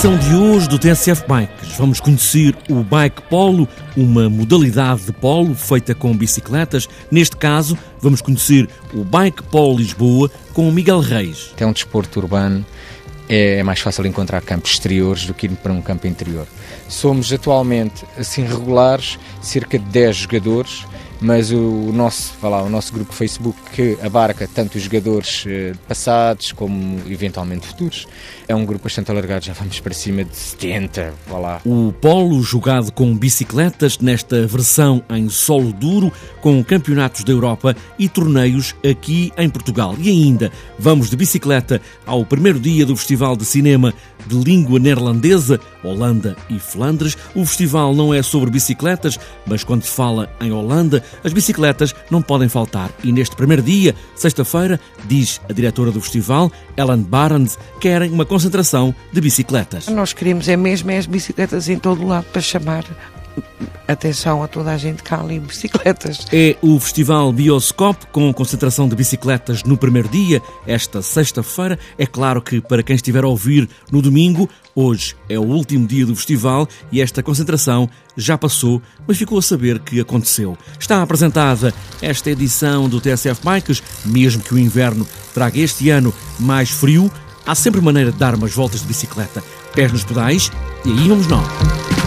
edição de hoje do TSF Bikes vamos conhecer o Bike Polo, uma modalidade de polo feita com bicicletas. Neste caso, vamos conhecer o Bike Polo Lisboa com o Miguel Reis. É um desporto urbano, é mais fácil encontrar campos exteriores do que ir para um campo interior. Somos atualmente, assim, regulares, cerca de 10 jogadores mas o nosso, lá, o nosso grupo Facebook que abarca tanto os jogadores eh, passados como eventualmente futuros, é um grupo bastante alargado, já vamos para cima de 70, vá lá. O polo jogado com bicicletas nesta versão em solo duro, com campeonatos da Europa e torneios aqui em Portugal. E ainda, vamos de bicicleta ao primeiro dia do Festival de Cinema de Língua Neerlandesa, Holanda e Flandres. O festival não é sobre bicicletas, mas quando se fala em Holanda, as bicicletas não podem faltar. E neste primeiro dia, sexta-feira, diz a diretora do festival, Ellen Barnes, querem uma concentração de bicicletas. Nós queremos é mesmo é as bicicletas em todo o lado para chamar atenção a toda a gente que há ali bicicletas. É o Festival Bioscope com concentração de bicicletas no primeiro dia, esta sexta-feira. É claro que para quem estiver a ouvir no domingo, hoje é o último dia do festival e esta concentração já passou, mas ficou a saber que aconteceu. Está apresentada esta edição do TSF Bikes, mesmo que o inverno traga este ano mais frio, há sempre maneira de dar umas voltas de bicicleta. Pés nos pedais e aí vamos nós.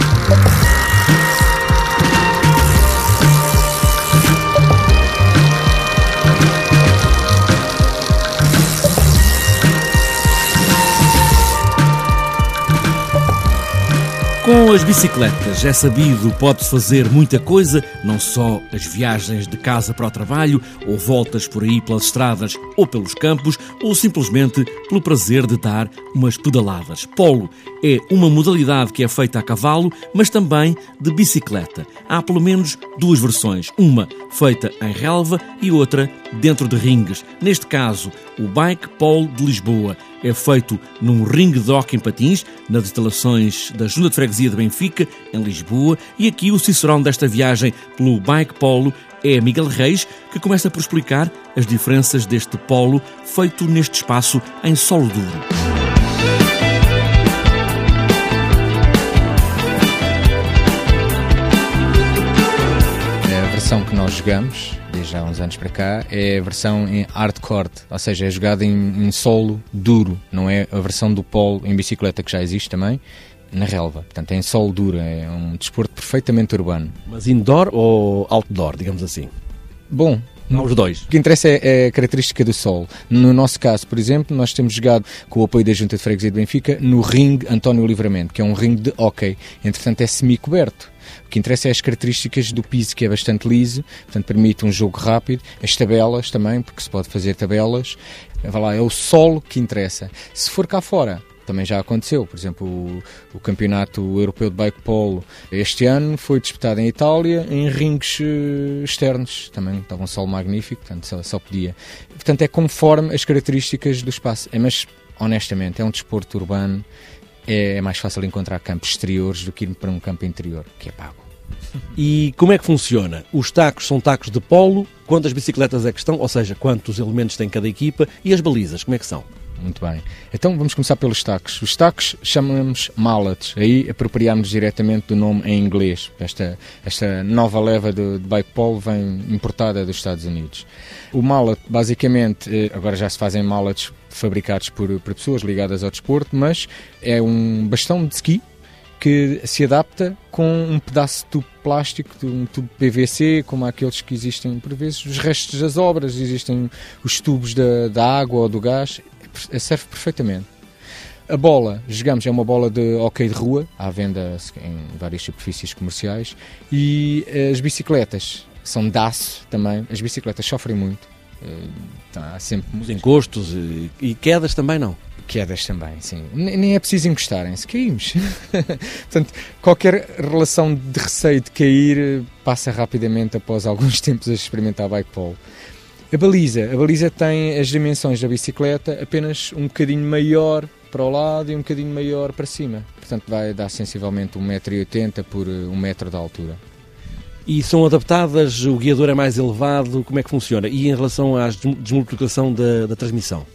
Com as bicicletas, é sabido, pode-se fazer muita coisa, não só as viagens de casa para o trabalho, ou voltas por aí pelas estradas ou pelos campos, ou simplesmente pelo prazer de dar umas pedaladas. Polo é uma modalidade que é feita a cavalo, mas também de bicicleta. Há pelo menos duas versões, uma feita em relva e outra dentro de ringues. Neste caso, o Bike Polo de Lisboa é feito num ringue de hockey em patins, nas instalações da Junta de Freguesia de Benfica, em Lisboa, e aqui o cicerão desta viagem pelo Bike Polo é Miguel Reis, que começa por explicar as diferenças deste polo feito neste espaço em solo duro. A versão que nós jogamos desde há uns anos para cá, é a versão em hardcore, ou seja, é jogada em, em solo duro, não é a versão do polo em bicicleta que já existe também, na relva. Portanto, é em solo duro, é um desporto perfeitamente urbano. Mas indoor ou outdoor, digamos assim? Bom, os dois. O que interessa é, é, a característica do solo. No nosso caso, por exemplo, nós temos jogado com o apoio da Junta de Freguesia de Benfica no ringue António Livramento, que é um ringue de hockey. Entretanto, é semi-coberto. O que interessa é as características do piso, que é bastante liso, portanto permite um jogo rápido, as tabelas também, porque se pode fazer tabelas. Vai lá, é o solo que interessa. Se for cá fora, também já aconteceu. Por exemplo, o, o, Campeonato Europeu de Bike Polo este ano foi disputado em Itália em rings uh, externos. Também estava um solo magnífico, portanto só, só, podia. Portanto, é conforme as características do espaço. É, mas, honestamente, é um desporto urbano. É, é mais fácil encontrar campos exteriores do que ir para um campo interior, que é pago. E como é que funciona? Os tacos são tacos de polo, quantas bicicletas é que estão, ou seja, quantos elementos tem cada equipa e as balizas, como é que são? Muito bem. Então vamos começar pelos tacos. Os tacos chamamos mallets. Aí apropriámos diretamente do nome em inglês. Esta, esta nova leva de, de bike polo vem importada dos Estados Unidos. O mallet, basicamente, eh, agora já se fazem mallets fabricados por, por pessoas ligadas ao desporto, mas é um bastão de ski que se adapta com um pedaço de tubo plástico, de um tubo PVC, como aqueles que existem por vezes, os restos das obras, existem os tubos da, da água ou do gás, serve perfeitamente. A bola, jogamos, é uma bola de hockey de rua, à venda em várias superfícies comerciais, e as bicicletas são de aço também, as bicicletas sofrem muito, Tá, há sempre Os encostos e, e, quedas também não. Quedas também, sim. Nem é preciso encostarem-se, caímos. Portanto, qualquer relação de receio de cair eh, passa rapidamente após alguns tempos a experimentar bike pole. A baliza. A baliza tem as dimensões da bicicleta apenas um bocadinho maior para o lado e um bocadinho maior para cima. Portanto, vai dar sensivelmente 1,80m por 1m eh, de altura e são adaptadas, o guiador é mais elevado, como é que funciona? E em relação à desmultiplicação da, da transmissão?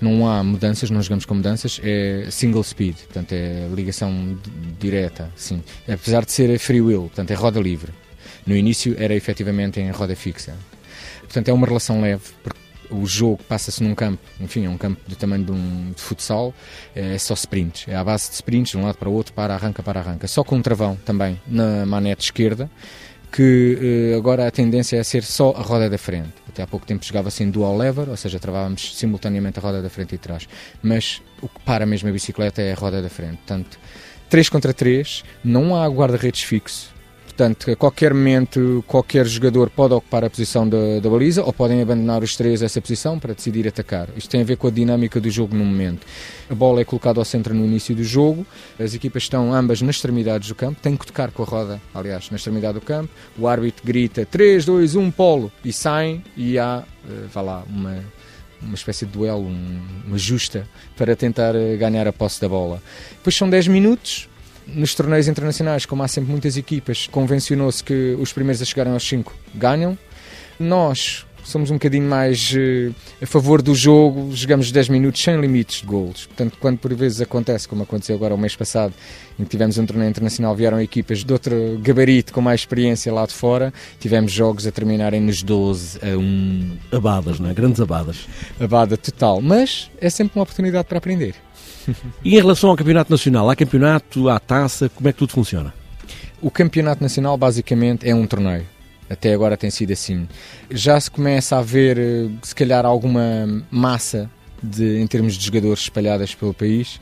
não há mudanças, não jogamos com mudanças, é single speed, portanto é ligação direta, sim. Apesar de ser free wheel, portanto é roda livre. No início era efetivamente em roda fixa. Portanto é uma relação leve, porque o jogo passa-se num campo, enfim, é um campo do tamanho de um de futsal, é só sprints, é à base de sprints, de um lado para o outro, para, arranca, para, arranca. Só com um travão também na manete esquerda, que eh, agora a tendência é ser só a roda da frente. Até há pouco tempo jogava-se em dual lever, ou seja, travávamos simultaneamente a roda da frente e trás. Mas o que para mesmo a bicicleta é a roda da frente. Portanto, 3 contra 3, não há guarda-redes fixo, Portanto, a qualquer momento, qualquer jogador pode ocupar a posição da, da, baliza ou podem abandonar os três essa posição para decidir atacar. Isto tem a ver com a dinâmica do jogo no momento. A bola é colocada ao centro no início do jogo, as equipas estão ambas nas extremidades do campo, têm que tocar com a roda, aliás, na extremidade do campo. O árbitro grita 3, 2, 1, polo e saem e há, uh, vá lá, uma uma espécie de duelo, um, uma justa para tentar eh, ganhar a posse da bola. Depois são 10 minutos, nos torneios internacionais, como há sempre muitas equipas, convencionou-se que os primeiros a chegarem aos 5 ganham. Nós somos um bocadinho mais uh, a favor do jogo, jogamos 10 minutos sem limites de golos. Portanto, quando por vezes acontece, como aconteceu agora o mês passado, em que tivemos um torneio internacional, vieram equipas de outro gabarito com mais experiência lá de fora, tivemos jogos a terminarem nos 12 a 1. Abadas, não é? Grandes abadas. Abada total, mas é sempre uma oportunidade para aprender. E em relação ao Campeonato Nacional, há campeonato, há taça, como é que tudo funciona? O Campeonato Nacional basicamente é um torneio. Até agora tem sido assim. Já se começa a ver, eh, se calhar, alguma massa de, em termos de jogadores espalhadas pelo país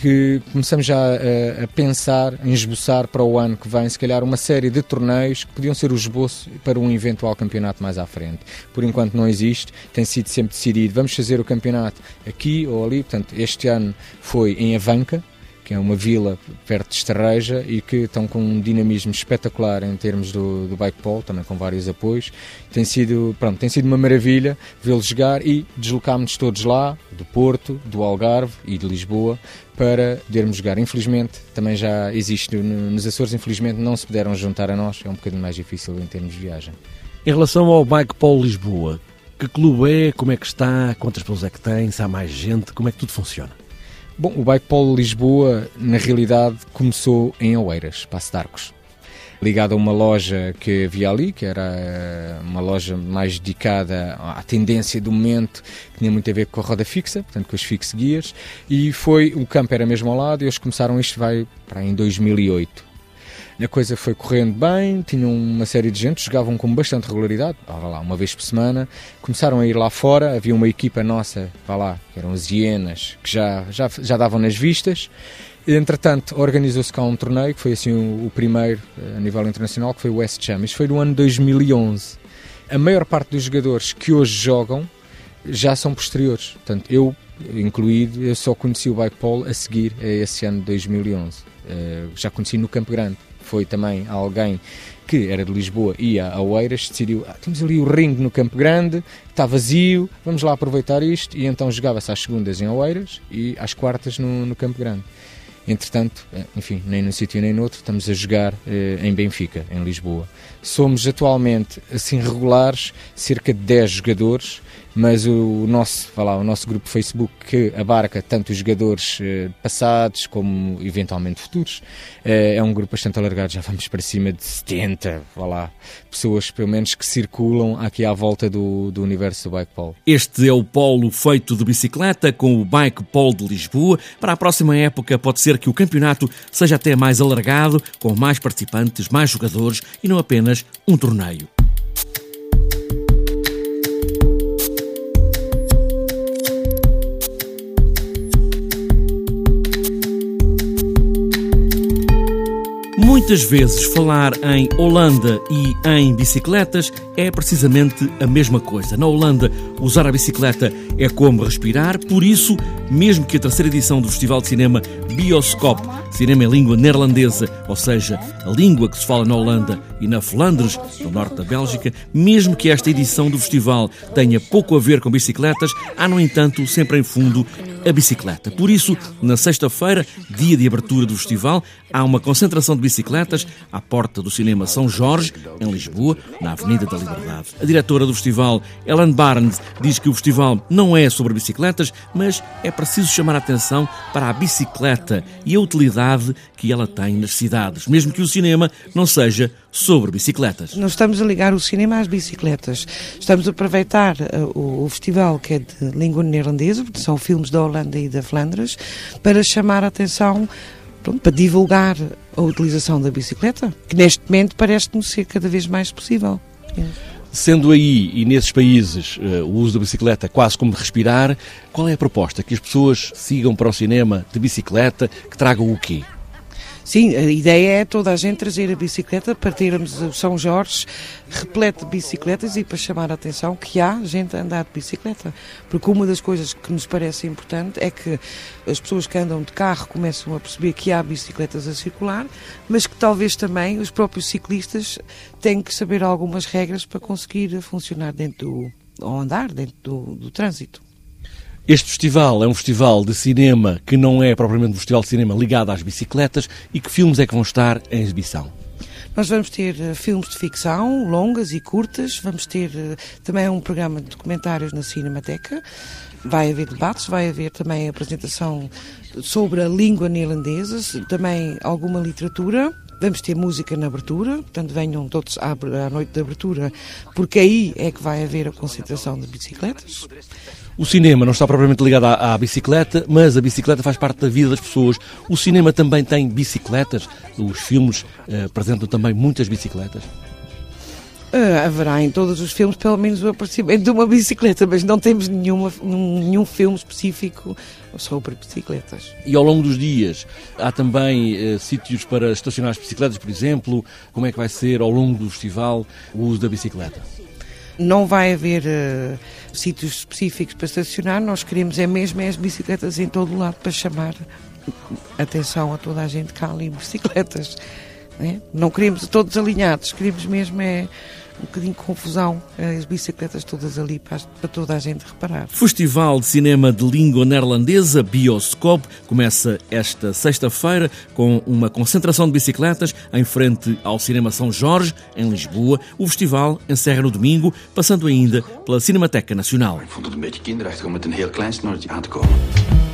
que começamos já a, a, pensar, em esboçar para o ano que vem, se calhar, uma série de torneios que podiam ser o esboço para um eventual campeonato mais à frente. Por enquanto não existe, tem sido sempre decidido, vamos fazer o campeonato aqui ou ali, portanto, este ano foi em Avanca, que é uma vila perto de Estarreja e que estão com um dinamismo espetacular em termos do, do bike pole, também com vários apoios. Tem sido, pronto, tem sido uma maravilha vê-los jogar e deslocámos-nos todos lá, do Porto, do Algarve e de Lisboa, para podermos jogar. Infelizmente, também já existe nos Açores, infelizmente não se puderam juntar a nós, é um bocadinho mais difícil em termos de viagem. Em relação ao Bike Pole Lisboa, que clube é, como é que está, quantas pessoas é que tem, se há mais gente, como é que tudo funciona? Bom, o Bike Polo Lisboa, na realidade, começou em Oeiras, Passo de Arcos. Ligado a uma loja que havia ali, que era eh, uma loja mais dedicada à tendência do momento, que tinha muito a ver com a roda fixa, portanto com os fixo guias, e foi, o campo era mesmo ao lado, e eles começaram, isto vai para em 2008, a coisa foi correndo bem, tinham uma série de gente, jogavam com bastante regularidade, lá, uma vez por semana. Começaram a ir lá fora, havia uma equipa nossa, vá lá, que eram as hienas, que já, já, já davam nas vistas. Entretanto, organizou-se cá um torneio, que foi assim o, o, primeiro eh, a nível internacional, que foi o West Cham. Isto foi no ano 2011. A maior parte dos jogadores que hoje jogam já são posteriores. Portanto, eu, incluído, eu só conheci o bike pole a seguir a esse ano de 2011. Uh, eh, já conheci no Campo Grande foi também alguém que era de Lisboa e ia a Oeiras, decidiu, ah, temos ali o ringue no Campo Grande, está vazio, vamos lá aproveitar isto, e então jogava-se às segundas em Oeiras e às quartas no, no Campo Grande. Entretanto, eh, enfim, nem num sítio nem no outro, estamos a jogar eh, em Benfica, em Lisboa. Somos atualmente, assim, regulares, cerca de 10 jogadores, mas o nosso, lá, o nosso grupo Facebook que abarca tanto os jogadores eh, passados como eventualmente futuros, eh, é um grupo bastante alargado, já vamos para cima de 70, lá, pessoas pelo menos que circulam aqui à volta do, do universo do bike pole. Este é o polo feito de bicicleta com o Bike Pole de Lisboa. Para a próxima época pode ser que o campeonato seja até mais alargado, com mais participantes, mais jogadores e não apenas um torneio. Muitas vezes falar em Holanda e em bicicletas é precisamente a mesma coisa. Na Holanda, usar a bicicleta é como respirar, por isso, mesmo que a terceira edição do Festival de Cinema Bioscope, cinema em língua neerlandesa, ou seja, a língua que se fala na Holanda e na Flandres, no norte da Bélgica, mesmo que esta edição do festival tenha pouco a ver com bicicletas, há, no entanto, sempre em fundo a bicicleta. Por isso, na sexta-feira, dia de abertura do festival, há uma concentração de bicicletas à porta do cinema São Jorge, em Lisboa, na Avenida da. A diretora do festival, Ellen Barnes, diz que o festival não é sobre bicicletas, mas é preciso chamar a atenção para a bicicleta e a utilidade que ela tem nas cidades, mesmo que o cinema não seja sobre bicicletas. Nós estamos a ligar o cinema às bicicletas. Estamos a aproveitar uh, o, festival que é de língua neerlandesa, porque são filmes da Holanda e da Flandres, para chamar a atenção, pronto, para divulgar a utilização da bicicleta, que neste momento parece-nos ser cada vez mais possível. Sendo aí e nesses países uh, o uso da bicicleta quase como respirar, qual é a proposta? Que as pessoas sigam para o cinema de bicicleta, que tragam o quê? Sim, a ideia é toda a gente trazer a bicicleta para termos o São Jorge repleto de bicicletas e para chamar a atenção que há gente a andar de bicicleta. Porque uma das coisas que nos parece importante é que as pessoas que andam de carro começam a perceber que há bicicletas a circular, mas que talvez também os próprios ciclistas têm que saber algumas regras para conseguir funcionar dentro do, ou andar dentro do, do trânsito. Este festival é um festival de cinema que não é propriamente um festival de cinema ligado às bicicletas e que filmes é que vão estar em exibição? Nós vamos ter uh, filmes de ficção, longas e curtas, vamos ter uh, também um programa de documentários na Cinemateca, vai haver debates, vai haver também apresentação sobre a língua neerlandesa, também alguma literatura. Vamos ter música na abertura, portanto venham todos à, à noite de abertura, porque aí é que vai haver a concentração de bicicletas. O cinema não está propriamente ligado à, à, bicicleta, mas a bicicleta faz parte da vida das pessoas. O cinema também tem bicicletas. Os filmes uh, apresentam também muitas bicicletas. Uh, haverá em todos os filmes pelo menos o aparecimento de uma bicicleta, mas não temos nenhuma, nenhum filme específico sobre bicicletas. E ao longo dos dias há também uh, sítios para estacionar as bicicletas, por exemplo. Como é que vai ser ao longo do festival o uso da bicicleta? Não vai haver uh, sítios específicos para estacionar, nós queremos é mesmo é as bicicletas em todo o lado para chamar atenção a toda a gente que há ali bicicletas. Né? Não queremos todos alinhados, queremos mesmo é um bocadinho de confusão, as bicicletas todas ali para, para, toda a gente reparar. Festival de Cinema de Língua Neerlandesa, Bioscope, começa esta sexta-feira com uma concentração de bicicletas em frente ao Cinema São Jorge, em Lisboa. O festival encerra no domingo, passando ainda pela Cinemateca Nacional. Ik vond het een beetje kinderachtig om met een heel klein snorretje aan te komen.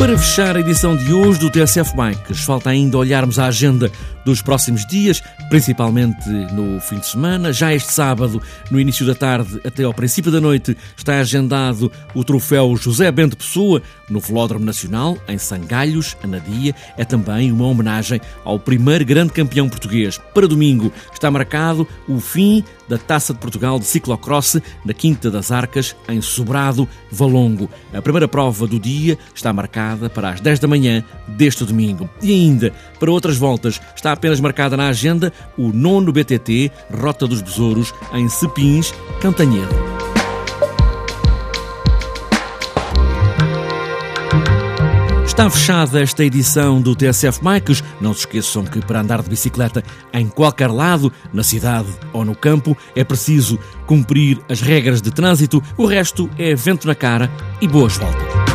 Para fechar a edição de hoje do TSF Bikes, falta ainda olharmos a agenda dos próximos dias, principalmente no fim de semana. Já este sábado, no início da tarde até ao princípio da noite, está agendado o troféu José Bento Pessoa no Velódromo Nacional, em Sangalhos, Anadia. É também uma homenagem ao primeiro grande campeão português. Para domingo está marcado o fim da Taça de Portugal de ciclocross na Quinta das Arcas, em Sobrado, Valongo. A primeira prova do dia está marcada para as 10 da manhã deste domingo. E ainda, para outras voltas, está apenas marcada na agenda o nono BTT Rota dos Besouros, em Cepins, Cantanhedo. Está fechada esta edição do TSF Bikes. Não se esqueçam que para andar de bicicleta em qualquer lado, na cidade ou no campo, é preciso cumprir as regras de trânsito. O resto é vento na cara e boas voltas.